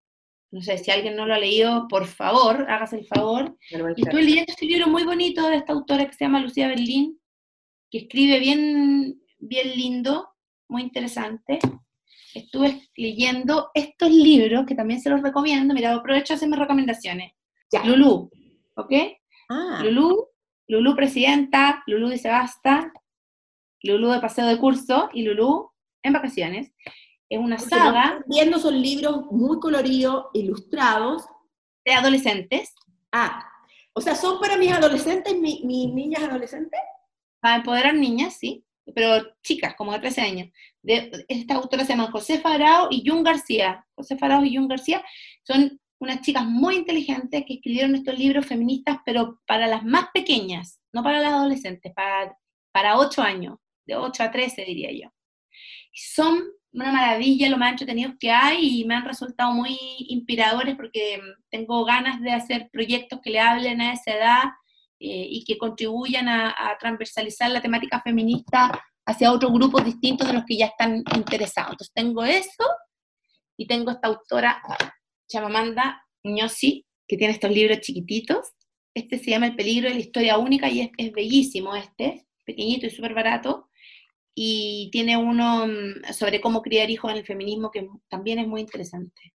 no sé, si alguien no lo ha leído, por favor, hágase el favor. Y estuve leyendo este libro muy bonito de esta autora que se llama Lucía Berlín, que escribe bien, bien lindo, muy interesante. Estuve leyendo estos libros, que también se los recomiendo. Mira, aprovecho a hacerme recomendaciones. Lulú, ¿ok? Ah. Lulú, Lulú presidenta, Lulú dice basta, Lulú de paseo de curso y Lulú en vacaciones. Es una saga. Viendo son libros muy coloridos, ilustrados. De adolescentes. Ah, O sea, ¿son para mis adolescentes, mis niñas adolescentes? Para empoderar niñas, sí, pero chicas, como de 13 años. De, esta autora se llama José Farao y Jun García. José Farao y Jun García son unas chicas muy inteligentes que escribieron estos libros feministas, pero para las más pequeñas, no para las adolescentes, para, para 8 años, de 8 a 13 diría yo. Son una maravilla lo más entretenidos que hay y me han resultado muy inspiradores porque tengo ganas de hacer proyectos que le hablen a esa edad eh, y que contribuyan a, transversalizar la temática feminista hacia otros grupos distintos de los que ya están interesados. Entonces tengo eso y tengo esta autora, Chamamanda Ñosi, que tiene estos libros chiquititos. Este se llama El peligro de la historia única y es, es bellísimo este, pequeñito y súper barato y tiene uno mm, sobre cómo criar hijos en el feminismo que también es muy interesante.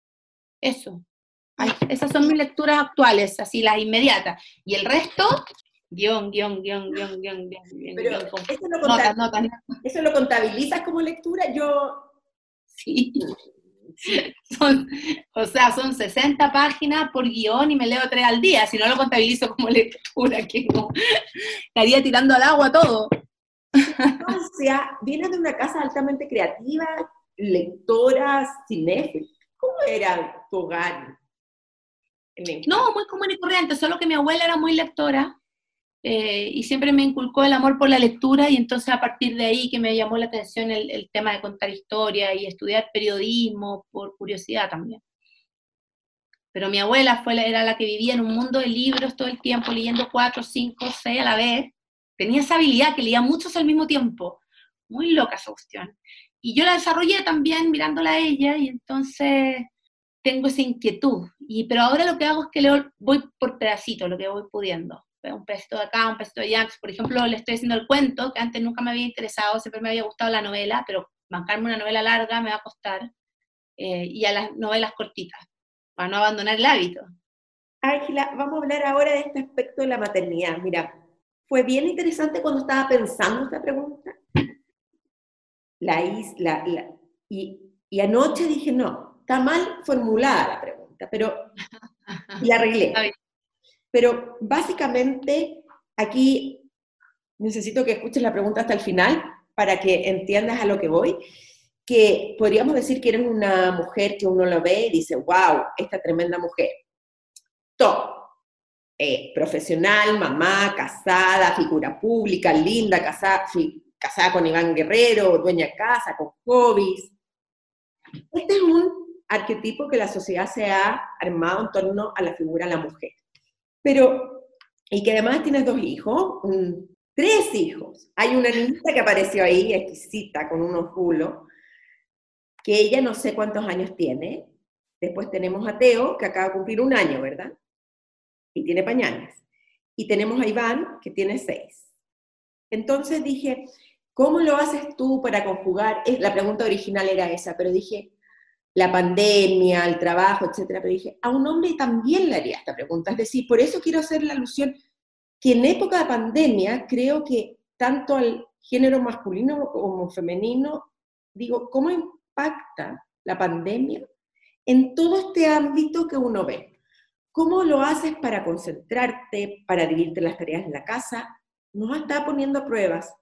Eso. Esas son mis lecturas actuales, así las inmediatas. Y el resto, guion, guion, guion, guion, guion, guion. Pero eso, lo contabilizas como lectura? Yo... Sí. Son, o sea, son 60 páginas por guion y me leo tres al día. Si no lo contabilizo como lectura, que no, estaría tirando al agua todo sea, vienes de una casa altamente creativa, lectora, cinéfila. ¿Cómo era tu hogar? No, muy común y corriente, solo que mi abuela era muy lectora eh, y siempre me inculcó el amor por la lectura y entonces a partir de ahí que me llamó la atención el, tema de contar historia y estudiar periodismo por curiosidad también. Pero mi abuela fue, era la que vivía en un mundo de libros todo el tiempo, leyendo cuatro, cinco, seis a la vez, tenía esa habilidad que leía muchos al mismo tiempo. Muy loca esa cuestión. Y yo la desarrollé también mirándola a ella y entonces tengo esa inquietud. Y, pero ahora lo que hago es que voy por pedacitos, lo que voy pudiendo. Un pedacito de acá, un pedacito de allá. Por ejemplo, le estoy haciendo el cuento, que antes nunca me había interesado, siempre me había gustado la novela, pero bancarme una novela larga me va a costar. Eh, y a las novelas cortitas, para no abandonar el hábito. Ángela, vamos a hablar ahora de este aspecto de la maternidad. Mira, fue bien interesante cuando estaba pensando esta pregunta. La, isla, y, anoche dije, no, está mal formulada la pregunta, pero la arreglé. Pero básicamente aquí necesito que escuches la pregunta hasta el final para que entiendas a lo que voy, que podríamos decir que eres una mujer que uno lo ve y dice, wow, esta tremenda mujer. Top, eh, profesional, mamá, casada, figura pública, linda, casada, casada con Iván Guerrero, dueña de casa, con hobbies. Este es un arquetipo que la sociedad se ha armado en torno a la figura de la mujer. Pero, y que además tienes dos hijos, tres hijos. Hay una niñita que apareció ahí, exquisita, con unos culos, que ella no sé cuántos años tiene. Después tenemos a Teo, que acaba de cumplir un año, ¿verdad? y tiene pañales. Y tenemos a Iván, que tiene seis. Entonces dije, ¿cómo lo haces tú para conjugar? La pregunta original era esa, pero dije, la pandemia, el trabajo, etcétera. Pero dije, a un hombre también le haría esta pregunta. Es decir, por eso quiero hacer la alusión que en época de pandemia creo que tanto al género masculino como femenino, digo, ¿cómo impacta la pandemia en todo este ámbito que uno ve? ¿Cómo lo haces para concentrarte, para dividirte las tareas en la casa? Nos está poniendo pruebas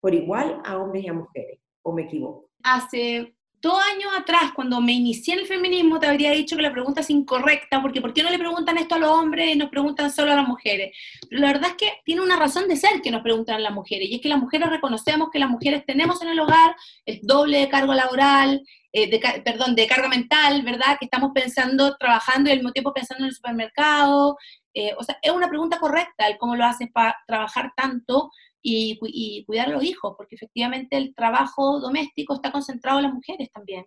por igual a hombres y a mujeres, ¿o me equivoco? Hace dos años atrás, cuando me inicié en el feminismo, te habría dicho que la pregunta es incorrecta, porque ¿por qué no le preguntan esto a los hombres y nos preguntan solo a las mujeres? Pero la verdad es que tiene una razón de ser que nos preguntan a las mujeres, y es que las mujeres reconocemos que las mujeres tenemos en el hogar el doble de cargo laboral, eh, de, perdón, de carga mental, ¿verdad? Que estamos pensando, trabajando y al mismo tiempo pensando en el supermercado. Eh, o sea, es una pregunta correcta el cómo lo haces para trabajar tanto y, cuidar a los hijos, porque efectivamente el trabajo doméstico está concentrado en las mujeres también.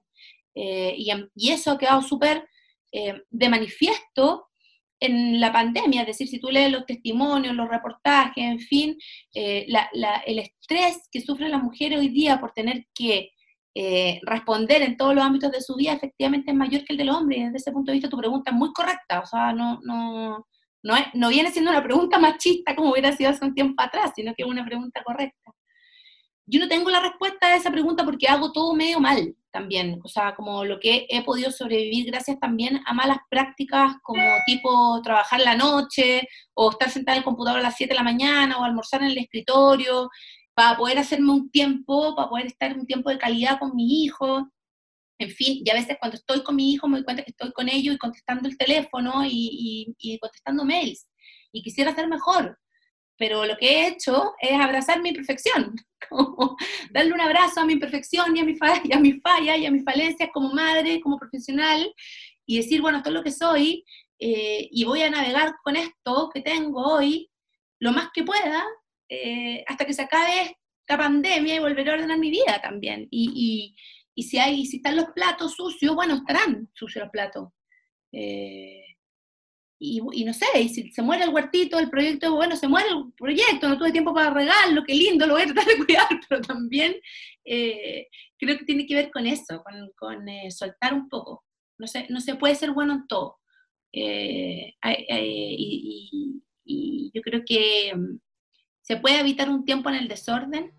Eh, y, eso ha quedado súper de manifiesto en la pandemia, es decir, si tú lees los testimonios, los reportajes, en fin, el estrés que sufren las mujeres hoy día por tener que eh, responder en todos los ámbitos de su vida efectivamente es mayor que el del hombre. Y desde ese punto de vista tu pregunta es muy correcta. O sea, no, no, no, no viene siendo una pregunta machista como hubiera sido hace un tiempo atrás, sino que es una pregunta correcta. yo no tengo la respuesta a esa pregunta porque hago todo medio mal también, o sea, como lo que he podido sobrevivir gracias también a malas prácticas como tipo trabajar la noche o estar sentada en el computador a las 7 de la mañana o almorzar en el escritorio para poder hacerme un tiempo, para poder estar un tiempo de calidad con mi hijo. En fin, y a veces cuando estoy con mi hijo me doy cuenta que estoy con ellos y contestando el teléfono y, contestando mails. Y quisiera hacer mejor, pero lo que he hecho es abrazar mi perfección, como darle un abrazo a mi imperfección y a mi, falla, y a mi falla y a mis falencias como madre, como profesional, y decir, bueno, esto es lo que soy, eh, y voy a navegar con esto que tengo hoy lo más que pueda, eh, hasta que se acabe esta pandemia y volveré a ordenar mi vida también. Y, si, hay, si están los platos sucios, bueno, estarán sucios los platos. Eh, y, no sé, y si se muere el huertito, el proyecto, bueno, se muere el proyecto, no tuve tiempo para regarlo, qué lindo, lo voy a tratar de cuidar, pero también eh, creo que tiene que ver con eso, con, eh, soltar un poco. No se, no se puede ser bueno en todo. Y, y, yo creo que mm, se puede evitar un tiempo en el desorden,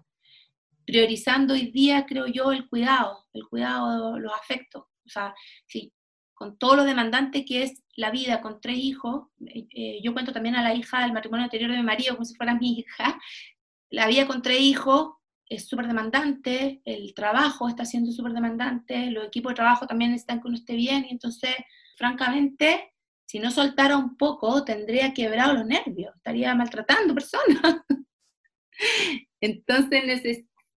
priorizando hoy día, creo yo, el cuidado, el cuidado, los afectos. O sea, si con todo lo demandante que es la vida con tres hijos, eh, eh, yo cuento también a la hija del matrimonio anterior de mi marido como si fuera mi hija, la vida con tres hijos es súper demandante, el trabajo está siendo súper demandante, los equipos de trabajo también están que uno esté bien, y entonces, francamente, si no soltara un poco, tendría quebrado los nervios, estaría maltratando personas. Entonces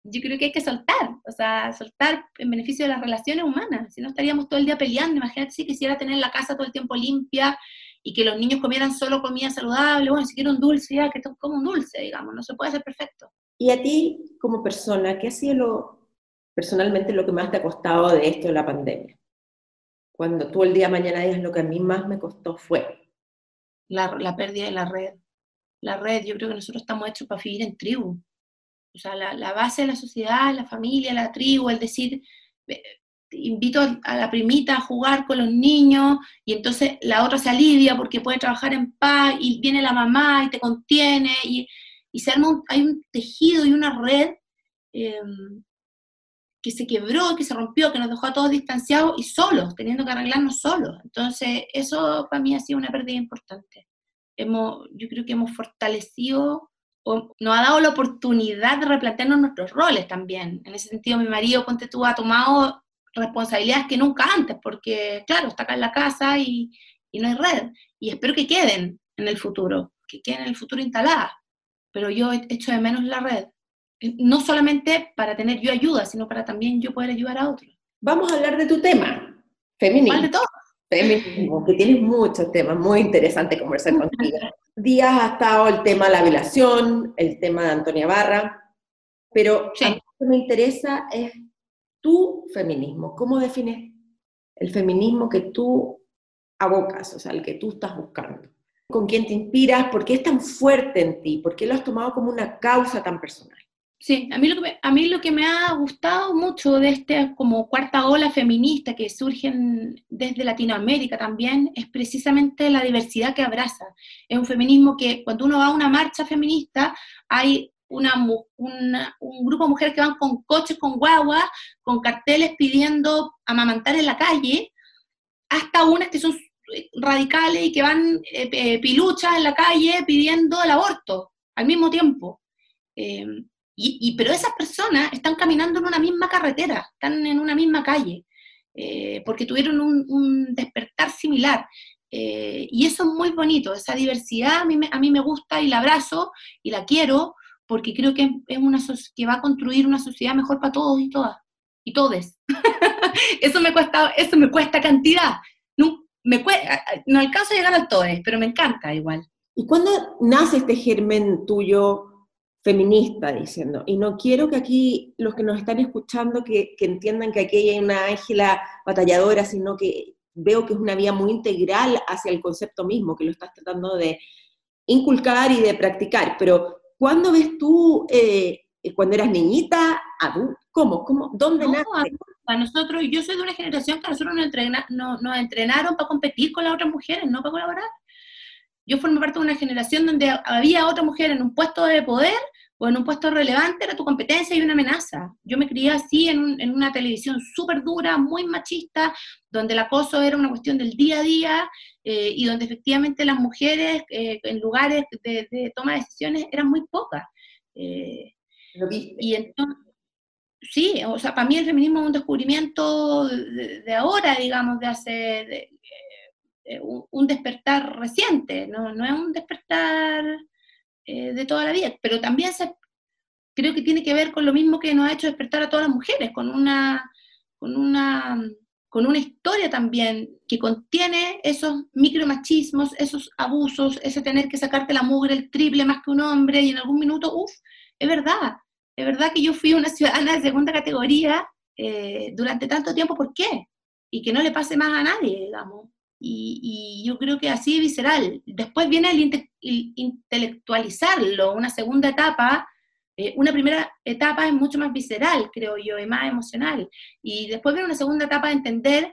yo creo que hay que soltar, o sea, soltar en beneficio de las relaciones humanas, si no estaríamos todo el día peleando, imagínate si quisiera tener la casa todo el tiempo limpia y que los niños comieran solo comida saludable, bueno, si quiero un dulce, ya que como un dulce, digamos, no se puede hacer perfecto. Y a ti, como persona, ¿qué ha sido lo, personalmente lo que más te ha costado de esto de la pandemia? Cuando tú el día de mañana digas lo que a mí más me costó fue. La, la pérdida de la red. La red, yo creo que nosotros estamos hechos para vivir en tribu o sea, la, base de la sociedad, la familia, la tribu, el decir, invito a la primita a jugar con los niños y entonces la otra se alivia porque puede trabajar en paz y viene la mamá y te contiene y, se arma hay un tejido y una red em, que se quebró, que se rompió, que nos dejó a todos distanciados y solos, teniendo que arreglarnos solos. Entonces, eso para mí ha sido una pérdida importante. Hemos, yo creo que hemos fortalecido nos ha dado la oportunidad de replantearnos nuestros roles también. En ese sentido, mi marido, ponte tú, ha tomado responsabilidades que nunca antes, porque, claro, está acá en la casa y, no hay red. Y espero que queden en el futuro, que queden en el futuro instaladas. Pero yo he hecho de menos la red. No solamente para tener yo ayuda, sino para también yo poder ayudar a otros. Vamos a hablar de tu tema, feminismo. ¿Cuál de todos? Feminismo, que tienes muchos temas, muy interesante conversar contigo. días ha estado el tema de la violación, el tema de Antonia Barra, pero lo que me interesa es tu feminismo. ¿Cómo defines el feminismo que tú abocas, o sea, el que tú estás buscando? ¿Con quién te inspiras? ¿Por qué es tan fuerte en ti? ¿Por qué lo has tomado como una causa tan personal? Sí, a mí, lo que me, a mí lo que me ha gustado mucho de este como cuarta ola feminista que surgen desde Latinoamérica también es precisamente la diversidad que abraza. Es un feminismo que cuando uno va a una marcha feminista hay una, un grupo de mujeres que van con coches, con guaguas, con carteles pidiendo amamantar en la calle, hasta unas que son radicales y que van eh, piluchas en la calle pidiendo el aborto al mismo tiempo. Eh, y, pero esas personas están caminando en una misma carretera, están en una misma calle, eh, porque tuvieron un, despertar similar. Eh, y eso es muy bonito, esa diversidad a mí, me, a mí me gusta y la abrazo y la quiero, porque creo que es una que va a construir una sociedad mejor para todos y todas, y todes. eso, me cuesta, eso me cuesta cantidad. No, me alcanzo a llegar al todes, pero me encanta igual. ¿Y cuándo nace este germen tuyo feminista diciendo, y no quiero que aquí los que nos están escuchando que, entiendan que aquí hay una Ángela batalladora, sino que veo que es una vía muy integral hacia el concepto mismo, que lo estás tratando de inculcar y de practicar, pero ¿cuándo ves tú, eh, cuando eras niñita, cómo, cómo, dónde no, A nosotros, yo soy de una generación que a nosotros nos, nos entrenaron para competir con las otras mujeres, no para colaborar yo formé parte de una generación donde había otra mujer en un puesto de poder, o en un puesto relevante era tu competencia y una amenaza. Yo me crié así en, una televisión súper dura, muy machista, donde el acoso era una cuestión del día a día eh, y donde efectivamente las mujeres eh, en lugares de, toma de decisiones eran muy pocas. Eh, ¿Lo viste? Y entonces, sí, o sea, para mí el feminismo es un descubrimiento de, ahora, digamos, de hace un, despertar reciente, no, no es un despertar eh, de toda la vida, pero también creo que tiene que ver con lo mismo que nos ha hecho despertar a todas las mujeres, con una, con una, con una historia también que contiene esos micromachismos, esos abusos, ese tener que sacarte la mugre el triple más que un hombre y en algún minuto, uff, es verdad, es verdad que yo fui una ciudadana de segunda categoría eh, durante tanto tiempo, ¿por qué? Y que no le pase más a nadie, digamos. Y, yo creo que así visceral. Después viene el, intelectualizarlo, una segunda etapa. Eh, una primera etapa es mucho más visceral, creo yo, y más emocional. Y después viene una segunda etapa de entender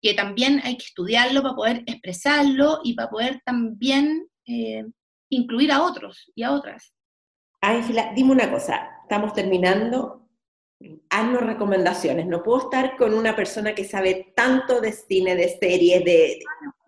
que también hay que estudiarlo para poder expresarlo y para poder también eh, incluir a otros y a otras. Ángela, dime una cosa, estamos terminando, haznos recomendaciones. No puedo estar con una persona que sabe tanto de cine, de series, de...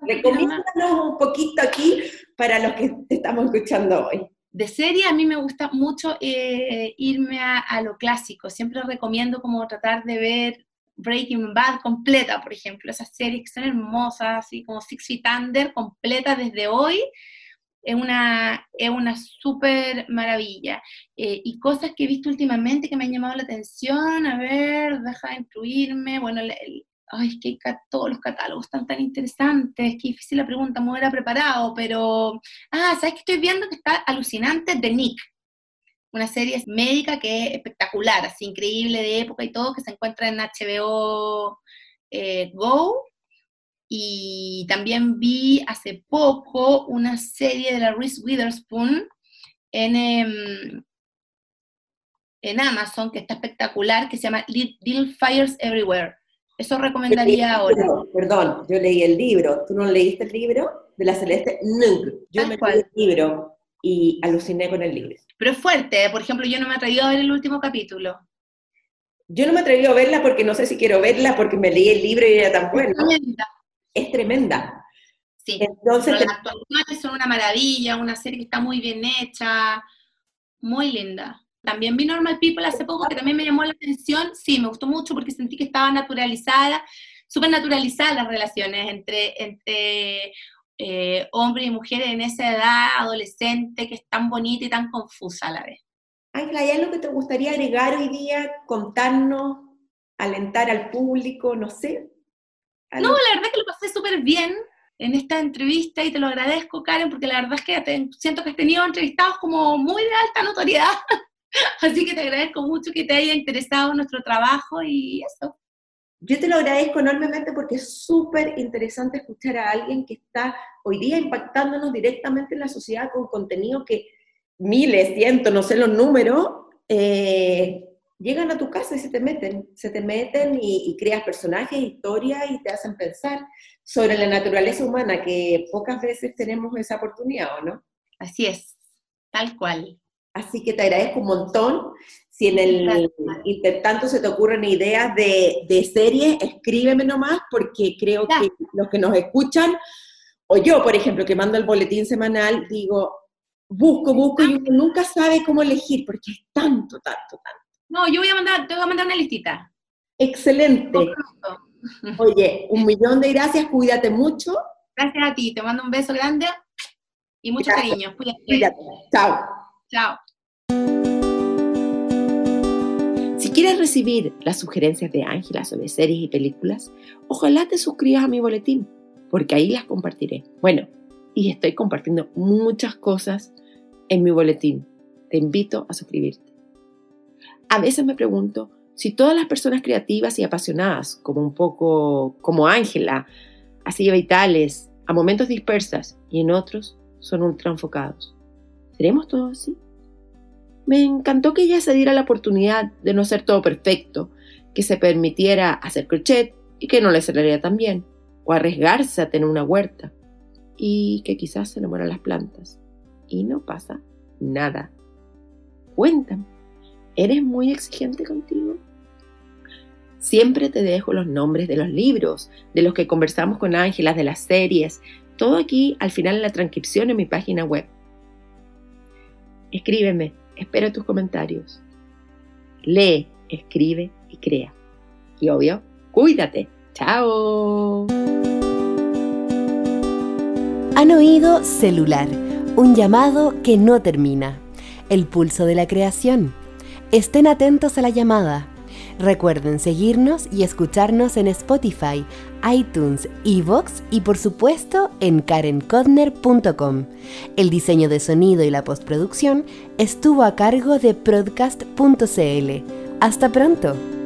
Recomiéndanos un poquito aquí para los que te estamos escuchando hoy. De serie a mí me gusta mucho eh, irme a, lo clásico. Siempre recomiendo como tratar de ver Breaking Bad completa, por ejemplo. Esas series que son hermosas, así como Six Feet Under, completa desde hoy es una, es una súper maravilla. Eh, y cosas que he visto últimamente que me han llamado la atención, a ver, deja de incluirme, bueno, ay, es que todos los catálogos están tan interesantes, qué difícil la pregunta, me hubiera preparado, pero, ah, ¿sabes qué estoy viendo? Que está alucinante de Nick, una serie médica que es espectacular, así increíble de época y todo, que se encuentra en HBO eh, Go, y también vi hace poco una serie de la Reese Witherspoon en, em, en Amazon que está espectacular, que se llama Little Fires Everywhere. Eso recomendaría ahora. Perdón, yo leí el libro. ¿Tú no leíste el libro de la Celeste Nung? Yo me leí el libro y aluciné con el libro. Pero es fuerte, ¿eh? por ejemplo, yo no me atreví a ver el último capítulo. Yo no me atreví a verla porque no sé si quiero verla porque me leí el libro y era tan bueno es tremenda. Sí, Entonces, las actuaciones son una maravilla, una serie que está muy bien hecha, muy linda. También vi Normal People hace poco, que también me llamó la atención. Sí, me gustó mucho porque sentí que estaba naturalizada, súper naturalizada las relaciones entre, entre eh, hombres y mujeres en esa edad adolescente que es tan bonita y tan confusa a la vez. Ángela, ¿hay algo que te gustaría agregar hoy día, contarnos, alentar al público, no sé? No, la verdad es que súper bien en esta entrevista y te lo agradezco, Karen, porque la verdad es que siento que has tenido entrevistados como muy de alta notoriedad. Así que te agradezco mucho que te haya interesado nuestro trabajo y eso. Yo te lo agradezco enormemente porque es súper interesante escuchar a alguien que está hoy día impactándonos directamente en la sociedad con contenido que miles, cientos, no sé los números, eh, llegan a tu casa y se te meten, se te meten y, creas personajes, historias y te hacen pensar sobre la naturaleza humana, que pocas veces tenemos esa oportunidad, ¿o no? Así es, tal cual. Así que te agradezco un montón. Si en el intertanto se te ocurren ideas de, de series, escríbeme nomás, porque creo que los que nos escuchan, o yo, por ejemplo, que mando el boletín semanal, digo, busco, busco, y uno nunca sabe cómo elegir, porque es tanto, tanto, tanto. No, yo voy a mandar, te voy a mandar una listita. Excelente. Oye, un millón de gracias, cuídate mucho. Gracias a ti, te mando un beso grande y mucho cariño. Cuídate. Chao. Chao. Si quieres recibir las sugerencias de Ángela sobre series y películas, ojalá te suscribas a mi boletín, porque ahí las compartiré. Bueno, y estoy compartiendo muchas cosas en mi boletín. Te invito a suscribirte. A veces me pregunto si todas las personas creativas y apasionadas, como un poco como Ángela, así vitales, a momentos dispersas y en otros son ultra enfocados. ¿Seremos todos así? Me encantó que ella se diera la oportunidad de no ser todo perfecto, que se permitiera hacer crochet y que no le saliera tan bien, o arriesgarse a tener una huerta, y que quizás se le mueran las plantas, y no pasa nada Cuéntame, ¿eres muy exigente contigo? Siempre te dejo los nombres de los libros, de los que conversamos con Ángelas, de las series, todo aquí al final en la transcripción en mi página web. Escríbeme, espero tus comentarios. Lee, escribe y crea. Y obvio, cuídate. Chao. Han oído celular, un llamado que no termina. El pulso de la creación. Estén atentos a la llamada Recuerden seguirnos y escucharnos en Spotify, iTunes, Evox y por supuesto en karencodner.com. El diseño de sonido y la postproducción estuvo a cargo de Broadcast.cl. Hasta pronto.